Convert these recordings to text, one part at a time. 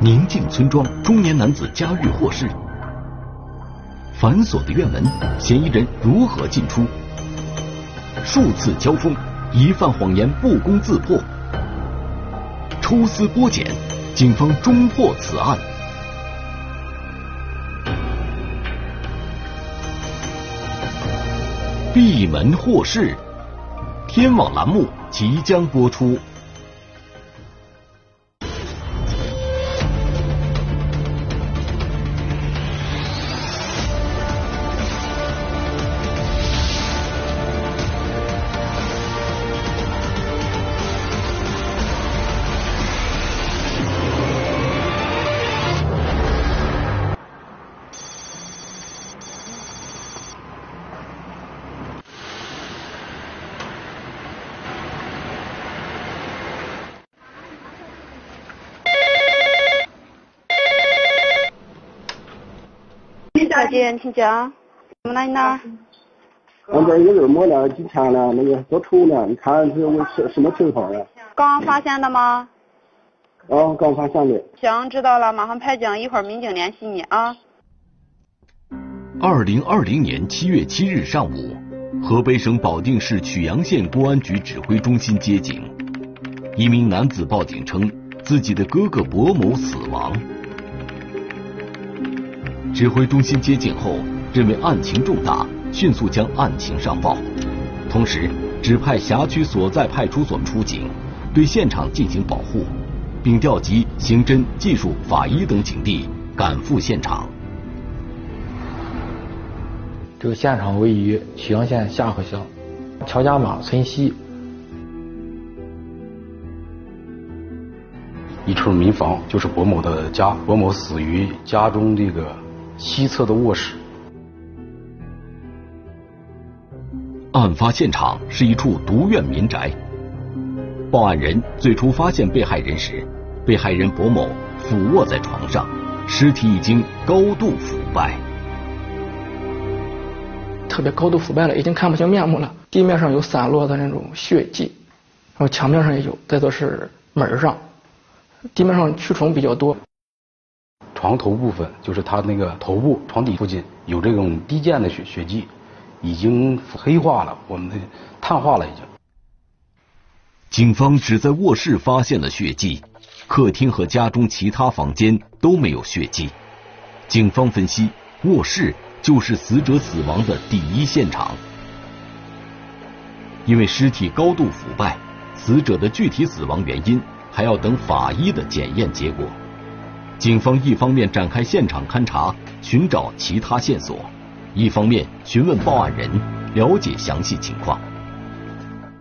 宁静村庄中年男子家喻获事。反锁的院门，嫌疑人如何进出？数次交锋，疑犯谎言不攻自破。抽丝剥茧，警方终破此案。闭门获事，天网栏目即将播出。小姐，请讲，怎么了你那？俺这有人摸了几天了，那个做丑呢，你看是为什什么情况呀？刚发现的吗？啊，刚发现的。行，知道了，马上派警，一会儿民警联系你啊。二零二零年七月七日上午，河北省保定市曲阳县公安局指挥中心接警，一名男子报警称自己的哥哥薄某死亡。指挥中心接警后，认为案情重大，迅速将案情上报，同时指派辖区所在派出所出警，对现场进行保护，并调集刑侦、技术、法医等警力赶赴现场。这个现场位于曲阳县下河乡乔家马村西，一处民房就是薄某的家，薄某死于家中这个。西侧的卧室。案发现场是一处独院民宅。报案人最初发现被害人时，被害人薄某俯卧在床上，尸体已经高度腐败，特别高度腐败了，已经看不清面目了。地面上有散落的那种血迹，然后墙面上也有。再就是门上，地面上蛆虫比较多。床头部分就是他那个头部床底附近有这种低溅的血血迹，已经黑化了，我们的碳化了已经。警方只在卧室发现了血迹，客厅和家中其他房间都没有血迹。警方分析，卧室就是死者死亡的第一现场。因为尸体高度腐败，死者的具体死亡原因还要等法医的检验结果。警方一方面展开现场勘查，寻找其他线索，一方面询问报案人，了解详细情况。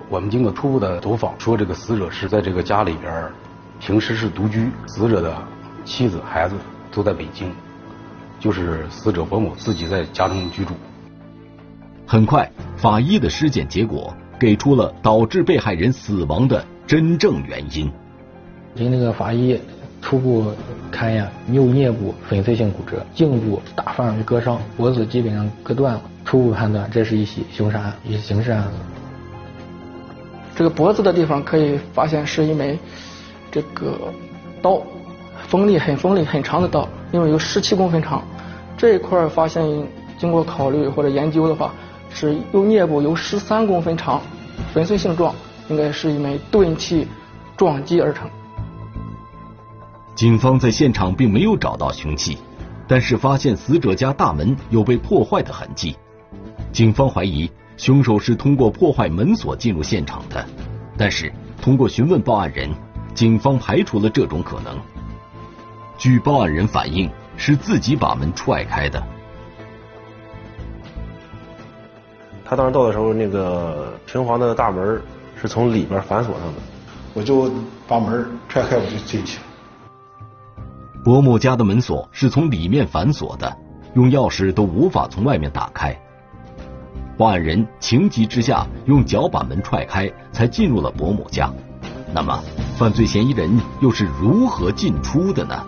我们经过初步的走访，说这个死者是在这个家里边，平时是独居，死者的妻子、孩子都在北京，就是死者薄某自己在家中居住。很快，法医的尸检结果给出了导致被害人死亡的真正原因。经那个法医。初步勘验，右颞部粉碎性骨折，颈部大范围割伤，脖子基本上割断了。初步判断，这是一起凶杀案，一起刑事案子。这个脖子的地方可以发现是一枚这个刀，锋利很锋利很长的刀，因为有十七公分长。这一块发现，经过考虑或者研究的话，是右颞部有十三公分长，粉碎性状，应该是一枚钝器撞击而成。警方在现场并没有找到凶器，但是发现死者家大门有被破坏的痕迹。警方怀疑凶手是通过破坏门锁进入现场的，但是通过询问报案人，警方排除了这种可能。据报案人反映，是自己把门踹开的。他当时到的时候，那个平房的大门是从里边反锁上的，我就把门踹开，我就进去了。伯母家的门锁是从里面反锁的，用钥匙都无法从外面打开。报案人情急之下用脚把门踹开，才进入了伯母家。那么，犯罪嫌疑人又是如何进出的呢？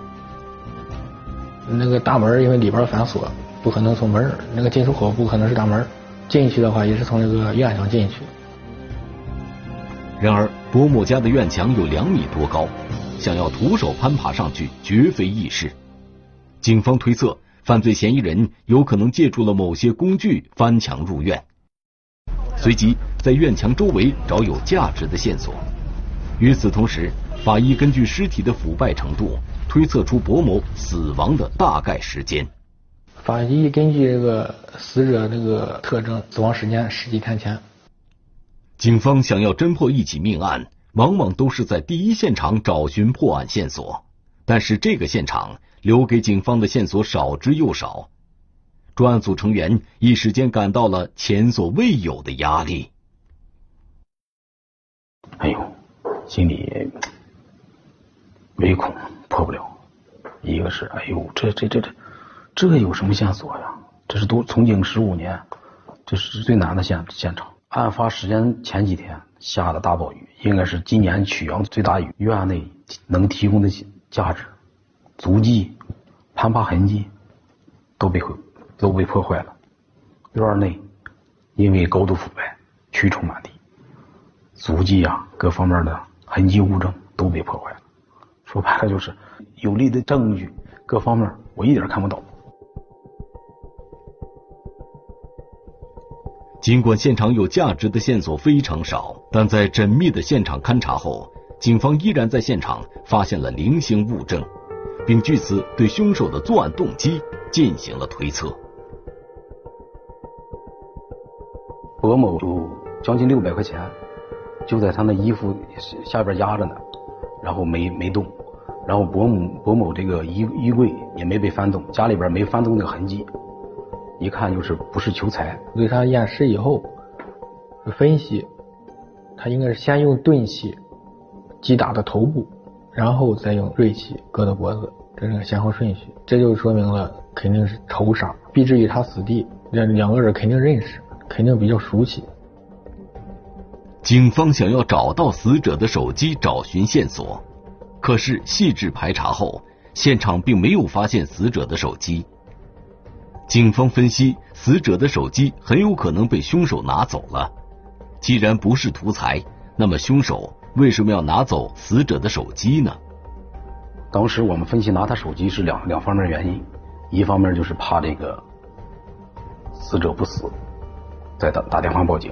那个大门因为里边反锁，不可能从门那个进出口不可能是大门，进去的话也是从那个院墙进去。然而，伯母家的院墙有两米多高。想要徒手攀爬上去，绝非易事。警方推测，犯罪嫌疑人有可能借助了某些工具翻墙入院。随即，在院墙周围找有价值的线索。与此同时，法医根据尸体的腐败程度，推测出薄某死亡的大概时间。法医根据这个死者这个特征，死亡时间十几天前。警方想要侦破一起命案，往往都是在第一现场找寻破案线索，但是这个现场留给警方的线索少之又少。专案组成员一时间感到了前所未有的压力。哎呦，心里唯恐破不了。一个是，哎呦，这这这这，这有什么线索呀？这是都从警十五年，这是最难的现现场。案发时间前几天下的大暴雨，应该是今年曲阳最大雨。院内能提供的价值、足迹、攀爬痕迹都被毁。都被破坏了，院内因为高度腐败，蛆虫满地，足迹啊，各方面的痕迹物证都被破坏了。说白了就是有力的证据，各方面我一点看不到。尽管现场有价值的线索非常少，但在缜密的现场勘查后，警方依然在现场发现了零星物证，并据此对凶手的作案动机进行了推测。薄某有将近六百块钱，就在他那衣服下边压着呢，然后没没动，然后薄某薄某这个衣衣柜也没被翻动，家里边没翻动的痕迹，一看就是不是求财。对他验尸以后分析，他应该是先用钝器击打的头部，然后再用锐器割的脖子，这是个先后顺序。这就说明了肯定是仇杀，必至于他死地，这两个人肯定认识。肯定比较熟悉。警方想要找到死者的手机，找寻线索，可是细致排查后，现场并没有发现死者的手机。警方分析，死者的手机很有可能被凶手拿走了。既然不是图财，那么凶手为什么要拿走死者的手机呢？当时我们分析拿他手机是两两方面原因，一方面就是怕这个死者不死。再打打电话报警。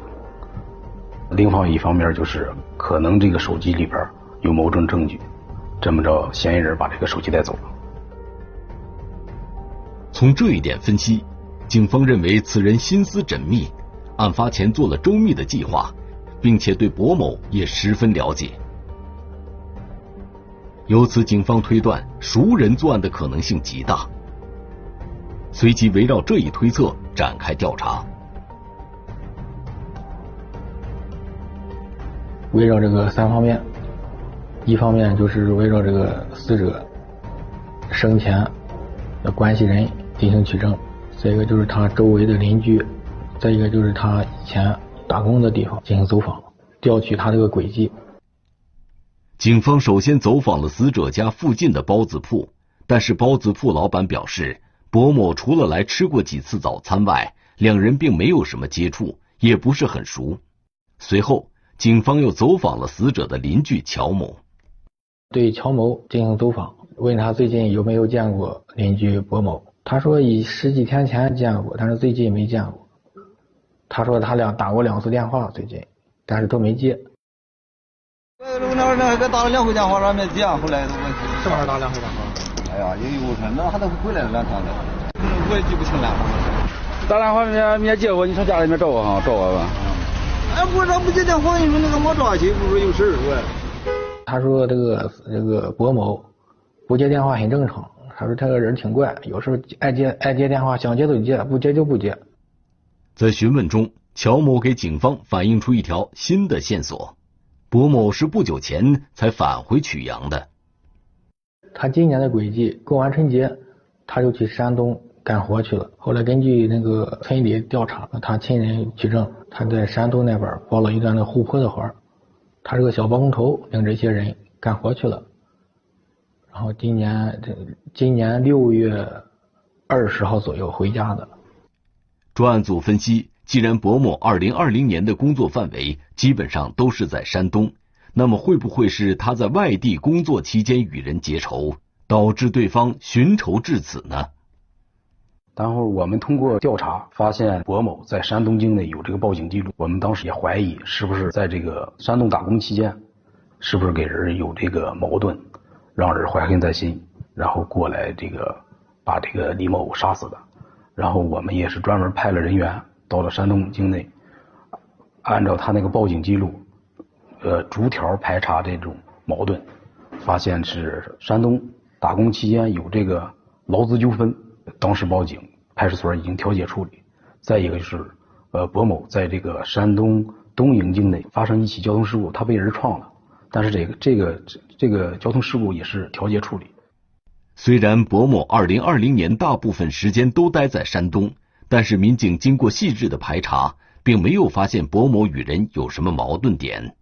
另外一方面就是可能这个手机里边有某种证据，这么着嫌疑人把这个手机带走了。从这一点分析，警方认为此人心思缜密，案发前做了周密的计划，并且对薄某也十分了解。由此，警方推断熟人作案的可能性极大。随即围绕这一推测展开调查。围绕这个三方面，一方面就是围绕这个死者生前的关系人进行取证，再一个就是他周围的邻居，再一个就是他以前打工的地方进行走访，调取他这个轨迹。警方首先走访了死者家附近的包子铺，但是包子铺老板表示，伯某除了来吃过几次早餐外，两人并没有什么接触，也不是很熟。随后。警方又走访了死者的邻居乔某，对乔某进行走访，问他最近有没有见过邻居薄某。他说以十几天前见过，但是最近没见过。他说他俩打过两次电话，最近，但是都没接。那那那给打了两回电话，没接，后来。什么时候打两回电话？哎呀，有一天那还得回来了两天呢，我也记不清了。打电话没没接我，你上家里面找我哈，找我吧。哎，我这不接电话，你说那个没抓起，不是有事儿我。他说这个这个薄某不接电话很正常。他说他个人挺怪，有时候爱接爱接电话，想接就接，不接就不接。在询问中，乔某给警方反映出一条新的线索：薄某是不久前才返回曲阳的。他今年的轨迹，过完春节他就去山东。干活去了。后来根据那个村里调查，他亲人取证，他在山东那边包了一段那护坡的活他是个小包工头，领着一些人干活去了。然后今年这今年六月二十号左右回家的。专案组分析，既然薄某二零二零年的工作范围基本上都是在山东，那么会不会是他在外地工作期间与人结仇，导致对方寻仇至此呢？然后我们通过调查发现，薄某在山东境内有这个报警记录。我们当时也怀疑，是不是在这个山东打工期间，是不是给人有这个矛盾，让人怀恨在心，然后过来这个把这个李某杀死的。然后我们也是专门派了人员到了山东境内，按照他那个报警记录，呃，逐条排查这种矛盾，发现是山东打工期间有这个劳资纠纷。当时报警，派出所已经调解处理。再一个就是，呃，博某在这个山东东营境内发生一起交通事故，他被人撞了，但是这个这个这个交通事故也是调节处理。虽然薄某二零二零年大部分时间都待在山东，但是民警经过细致的排查，并没有发现薄某与人有什么矛盾点。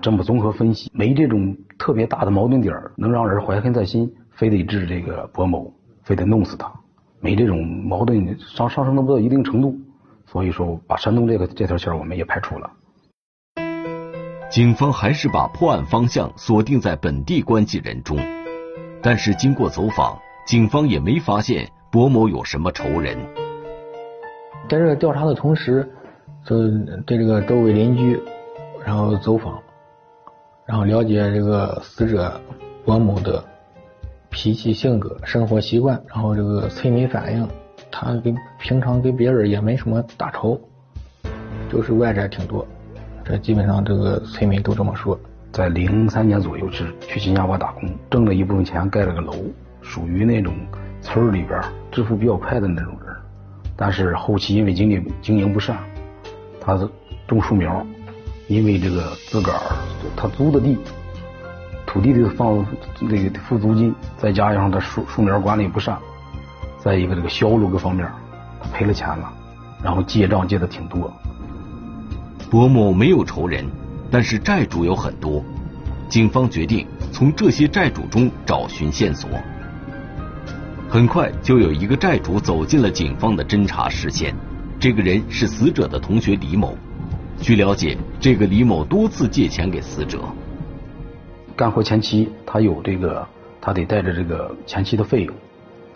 这么综合分析，没这种特别大的矛盾点能让人怀恨在心，非得治这个薄某，非得弄死他。没这种矛盾上上升到不到一定程度，所以说把山东这个这条线我们也排除了。警方还是把破案方向锁定在本地关系人中，但是经过走访，警方也没发现博某有什么仇人。在这个调查的同时，就对这个周围邻居，然后走访，然后了解这个死者博某的。脾气、性格、生活习惯，然后这个催眠反应，他跟平常跟别人也没什么大仇，就是外债挺多。这基本上这个村民都这么说。在零三年左右是去新加坡打工，挣了一部分钱盖了个楼，属于那种村里边致富比较快的那种人。但是后期因为经济经营不善，他种树苗，因为这个自个儿他租的地。土地的放那个付租金，再加上他树树苗管理不善，再一个这个销路各方面，他赔了钱了，然后借账借的挺多。博某没有仇人，但是债主有很多，警方决定从这些债主中找寻线索。很快就有一个债主走进了警方的侦查视线，这个人是死者的同学李某。据了解，这个李某多次借钱给死者。干活前期，他有这个，他得带着这个前期的费用，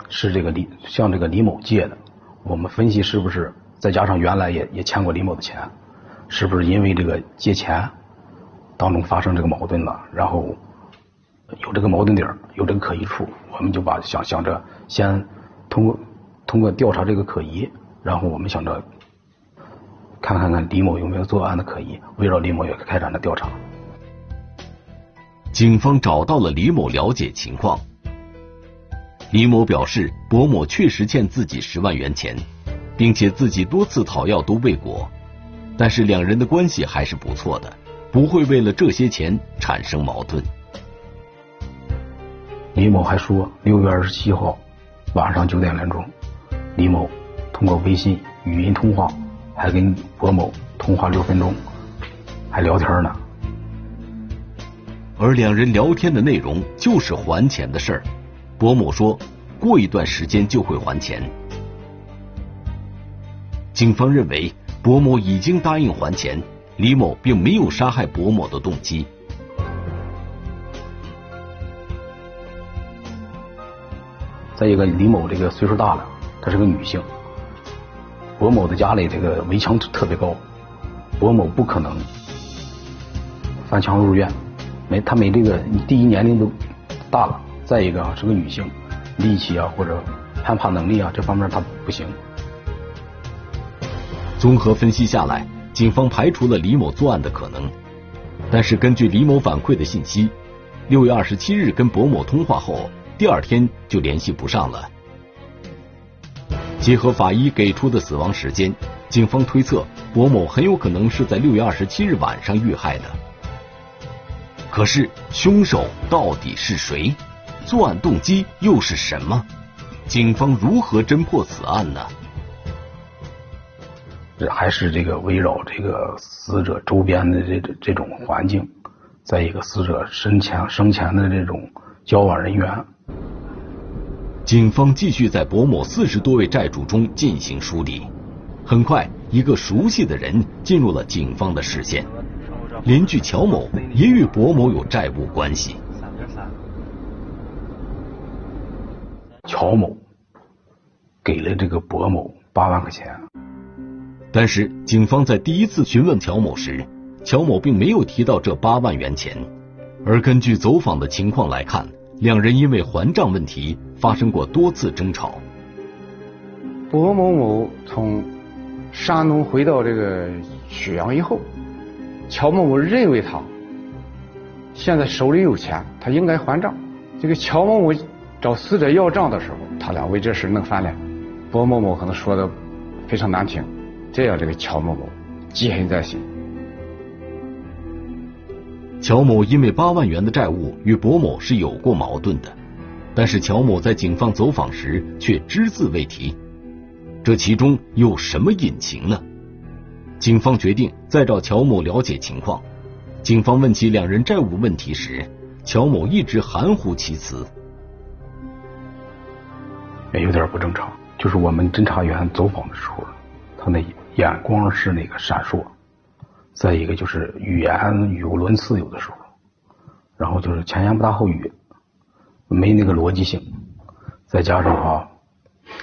是这个李向这个李某借的。我们分析是不是再加上原来也也欠过李某的钱，是不是因为这个借钱当中发生这个矛盾了？然后有这个矛盾点，有这个可疑处，我们就把想想着先通过通过调查这个可疑，然后我们想着看看看李某有没有作案的可疑，围绕李某也开展了调查。警方找到了李某了解情况。李某表示，博某确实欠自己十万元钱，并且自己多次讨要都未果，但是两人的关系还是不错的，不会为了这些钱产生矛盾。李某还说，六月二十七号晚上九点来钟，李某通过微信语音通话，还跟博某通话六分钟，还聊天呢。而两人聊天的内容就是还钱的事儿。博某说过一段时间就会还钱。警方认为博某已经答应还钱，李某并没有杀害博某的动机。再一个，李某这个岁数大了，她是个女性。博某的家里这个围墙特别高，博某不可能翻墙入院。没，她没这个，第一年龄都大了，再一个啊是个女性，力气啊或者攀爬能力啊这方面她不行。综合分析下来，警方排除了李某作案的可能，但是根据李某反馈的信息，六月二十七日跟博某通话后，第二天就联系不上了。结合法医给出的死亡时间，警方推测博某很有可能是在六月二十七日晚上遇害的。可是凶手到底是谁？作案动机又是什么？警方如何侦破此案呢？这还是这个围绕这个死者周边的这这种环境，在一个死者生前生前的这种交往人员。警方继续在博某四十多位债主中进行梳理。很快，一个熟悉的人进入了警方的视线。邻居乔某也与薄某有债务关系。乔某给了这个薄某八万块钱，但是警方在第一次询问乔某时，乔某并没有提到这八万元钱。而根据走访的情况来看，两人因为还账问题发生过多次争吵。薄某某从山东回到这个曲阳以后，乔某某认为他现在手里有钱，他应该还账。这个乔某某找死者要账的时候，他俩为这事弄翻脸。薄某某可能说的非常难听，这样这个乔某某记恨在心。乔某因为八万元的债务与薄某是有过矛盾的，但是乔某在警方走访时却只字未提，这其中有什么隐情呢？警方决定再找乔某了解情况。警方问起两人债务问题时，乔某一直含糊其辞，也有点不正常。就是我们侦查员走访的时候，他那眼光是那个闪烁。再一个就是语言语无伦次，有的时候，然后就是前言不搭后语，没那个逻辑性。再加上哈，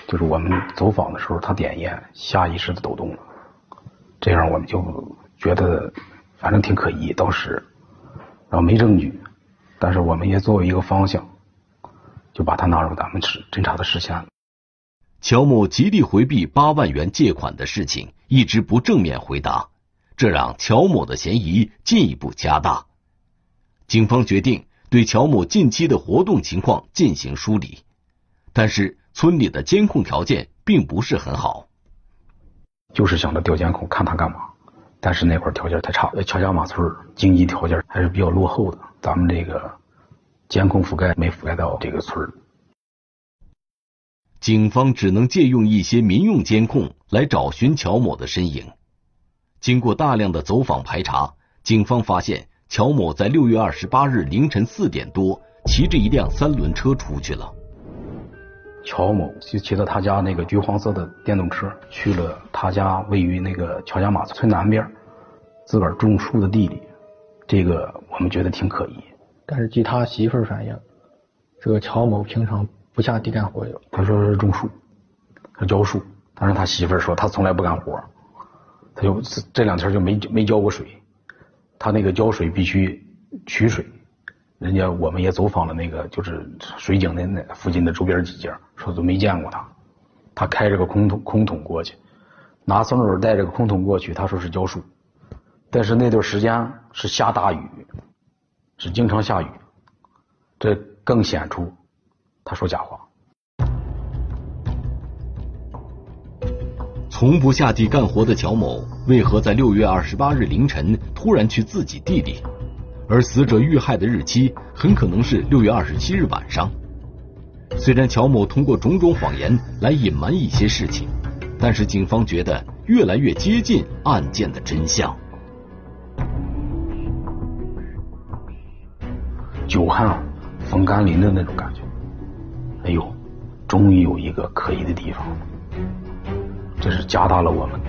就是我们走访的时候，他点烟，下意识的抖动了，这样我们就觉得反正挺可疑，当时，然后没证据，但是我们也作为一个方向，就把他纳入咱们是侦查的视线了。乔某极力回避八万元借款的事情，一直不正面回答。这让乔某的嫌疑进一步加大。警方决定对乔某近期的活动情况进行梳理，但是村里的监控条件并不是很好。就是想着调监控看他干嘛，但是那块条件太差。乔家马村经济条件还是比较落后的，咱们这个监控覆盖没覆盖到这个村警方只能借用一些民用监控来找寻乔某的身影。经过大量的走访排查，警方发现乔某在六月二十八日凌晨四点多骑着一辆三轮车出去了。乔某就骑着他家那个橘黄色的电动车去了他家位于那个乔家马村南边自个儿种树的地里，这个我们觉得挺可疑。但是据他媳妇儿反映，这个乔某平常不下地干活。他说是种树，他浇树，但是他媳妇儿说他从来不干活。他就这两天就没没浇过水，他那个浇水必须取水，人家我们也走访了那个就是水井的那附近的周边几家，说都没见过他，他开着个空桶空桶过去，拿松手带着个空桶过去，他说是浇树，但是那段时间是下大雨，是经常下雨，这更显出他说假话。从不下地干活的乔某，为何在六月二十八日凌晨突然去自己地里？而死者遇害的日期很可能是六月二十七日晚上。虽然乔某通过种种谎言来隐瞒一些事情，但是警方觉得越来越接近案件的真相。久旱逢甘霖的那种感觉。哎呦，终于有一个可疑的地方。这是加大了我们，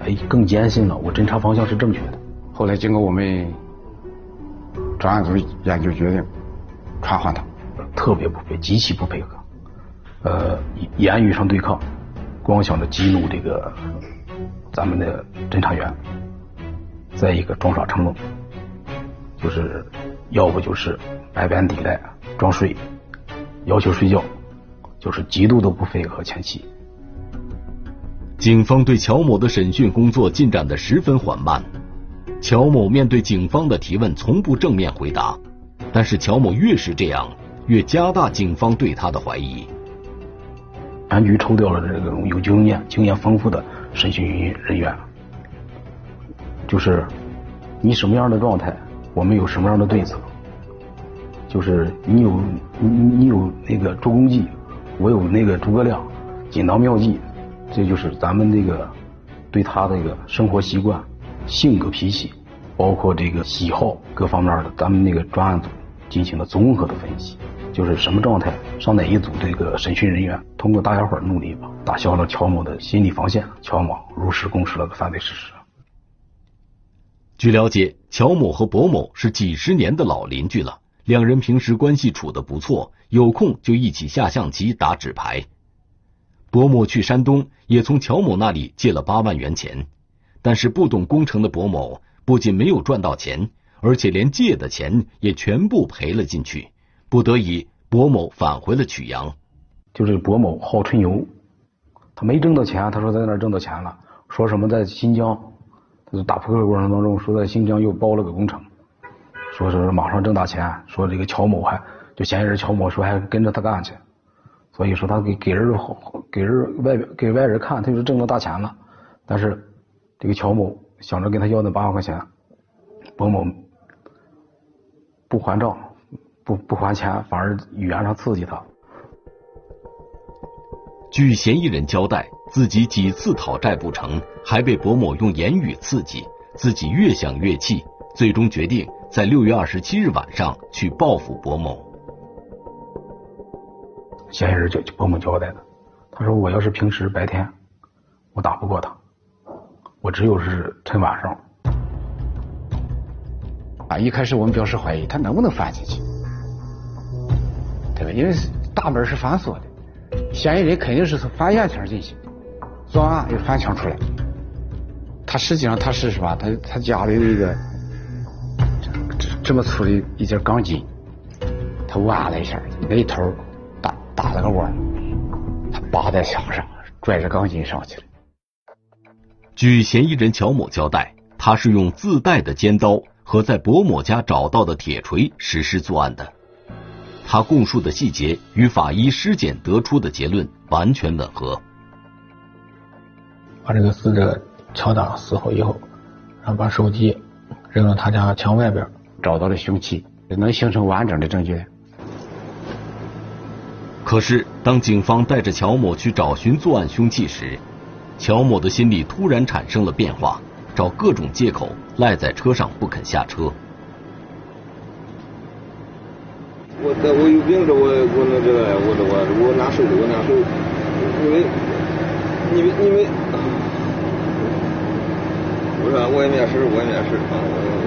哎，更坚信了我侦查方向是正确的。后来经过我们专案组研究决定，传唤他，特别不配，极其不配合，呃，言语上对抗，光想着激怒这个咱们的侦查员，再一个装傻充愣，就是要不就是百般抵赖装睡，要求睡觉，就是极度的不配合前妻。警方对乔某的审讯工作进展的十分缓慢，乔某面对警方的提问从不正面回答，但是乔某越是这样，越加大警方对他的怀疑。安局抽调了这种有经验、经验丰富的审讯人员，就是你什么样的状态，我们有什么样的对策。就是你有你你有那个助攻剂，我有那个诸葛亮锦囊妙计。这就是咱们这个对他这个生活习惯、性格脾气，包括这个喜好各方面的，咱们那个专案组进行了综合的分析，就是什么状态上哪一组这个审讯人员，通过大家伙努力吧，打消了乔某的心理防线，乔某如实供述了个犯罪事实。据了解，乔某和薄某是几十年的老邻居了，两人平时关系处得不错，有空就一起下象棋、打纸牌。薄某去山东也从乔某那里借了八万元钱，但是不懂工程的薄某不仅没有赚到钱，而且连借的钱也全部赔了进去。不得已，薄某返回了曲阳。就是薄某好吹牛，他没挣到钱，他说在那儿挣到钱了，说什么在新疆，他打扑克过程当中说在新疆又包了个工程，说是马上挣大钱，说这个乔某还就嫌疑人乔某说还跟着他干去，所以说他给给人给人外给外人看，他就是挣到大钱了，但是这个乔某想着跟他要那八万块钱，薄某不还账，不不还钱，反而语言上刺激他。据嫌疑人交代，自己几次讨债不成，还被伯某用言语刺激，自己越想越气，最终决定在六月二十七日晚上去报复薄某。嫌疑人就薄某交代的，他说：“我要是平时白天，我打不过他，我只有是趁晚上。”啊，一开始我们表示怀疑，他能不能翻进去，对吧？因为大门是反锁的。嫌疑人肯定是从翻院墙进去，作案又翻墙出来。他实际上他是什么？他他家里这个这这么粗的一截钢筋，他挖了一下，那一头打打了个窝，他扒在墙上，拽着钢筋上去了。据嫌疑人乔某交代，他是用自带的尖刀和在薄某家找到的铁锤实施作案的。他供述的细节与法医尸检得出的结论完全吻合。把这个死者敲打死后以后，然后把手机扔到他家墙外边，找到了凶器，能形成完整的证据。可是，当警方带着乔某去找寻作案凶器时，乔某的心里突然产生了变化，找各种借口赖在车上不肯下车。我我有病，这我我那这个，我这我我难受，我难受，因为，你们你们，我说我也面试，我也面试啊，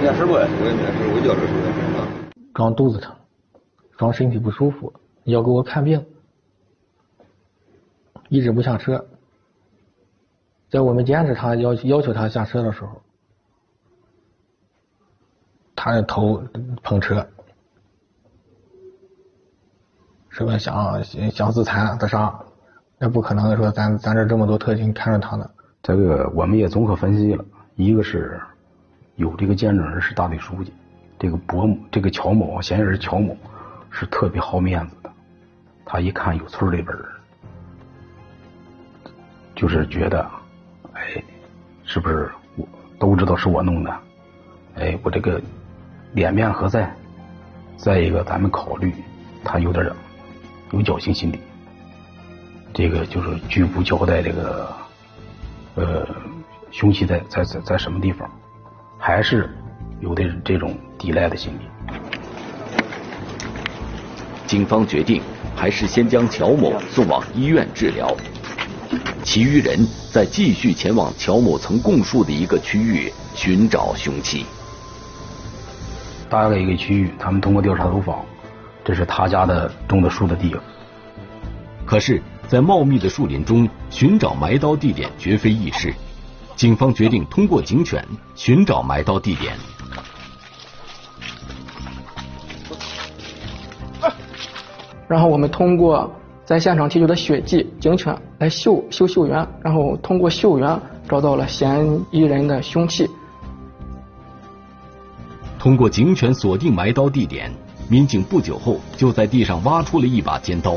面试不？我也面试，我叫这说啊。装肚子疼，装身体不舒服，要给我看病，一直不下车。在我们坚持他要要求他下车的时候，他的头碰车。是吧？想想自残自杀，那不可能说咱咱这这么多特警看着他呢。这个我们也综合分析了，一个是有这个见证人是大队书记，这个伯母这个乔某嫌疑人乔某是特别好面子的，他一看有村里边就是觉得，哎，是不是我都知道是我弄的？哎，我这个脸面何在？再一个，咱们考虑他有点。有侥幸心理，这个就是拒不交代这个呃凶器在在在在什么地方，还是有的这种抵赖的心理。警方决定还是先将乔某送往医院治疗，其余人再继续前往乔某曾供述的一个区域寻找凶器。大概一个区域，他们通过调查走访。这是他家的种的树的地。可是，在茂密的树林中寻找埋刀地点绝非易事。警方决定通过警犬寻找埋刀地点。然后我们通过在现场提取的血迹，警犬来嗅嗅嗅源，然后通过嗅源找到了嫌疑人的凶器。通过警犬锁定埋刀地点。民警不久后就在地上挖出了一把尖刀。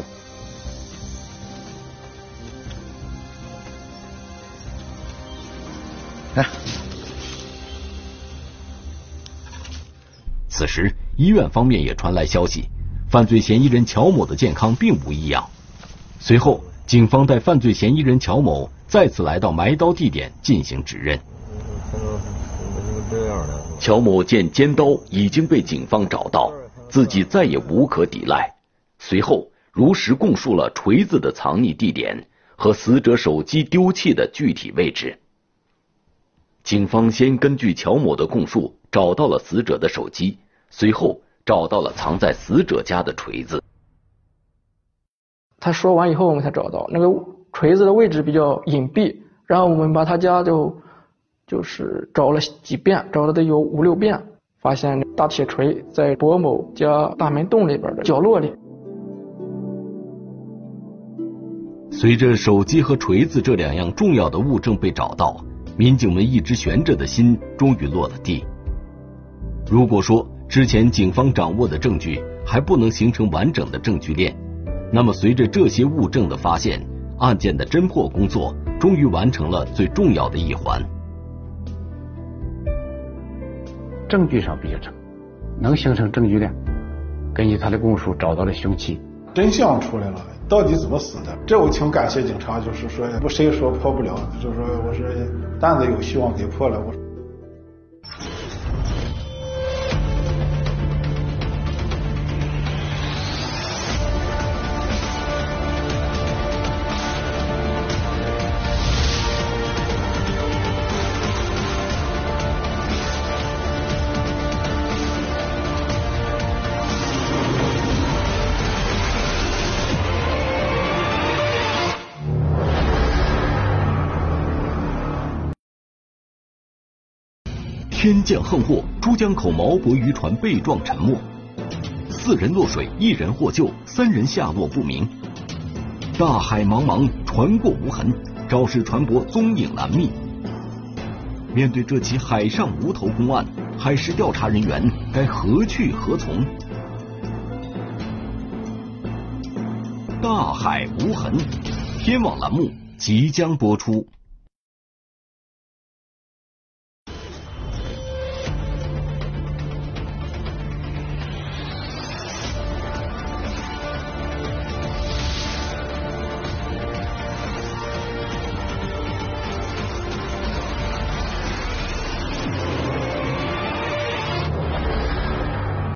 来，此时医院方面也传来消息，犯罪嫌疑人乔某的健康并无异样。随后，警方带犯罪嫌疑人乔某再次来到埋刀地点进行指认。乔某见尖刀已经被警方找到。自己再也无可抵赖，随后如实供述了锤子的藏匿地点和死者手机丢弃的具体位置。警方先根据乔某的供述找到了死者的手机，随后找到了藏在死者家的锤子。他说完以后，我们才找到那个锤子的位置比较隐蔽，然后我们把他家就就是找了几遍，找了得有五六遍，发现大铁锤在薄某家大门洞里边的角落里。随着手机和锤子这两样重要的物证被找到，民警们一直悬着的心终于落了地。如果说之前警方掌握的证据还不能形成完整的证据链，那么随着这些物证的发现，案件的侦破工作终于完成了最重要的一环。证据上比较成，能形成证据链。根据他的供述，找到了凶器，真相出来了，到底怎么死的？这我挺感谢警察，就是说，不谁说破不了，就是说，我是担子有希望给破了，我。天降横祸，珠江口毛博渔船被撞沉没，四人落水，一人获救，三人下落不明。大海茫茫，船过无痕，肇事船舶踪影难觅。面对这起海上无头公案，海事调查人员该何去何从？大海无痕，天网栏目即将播出。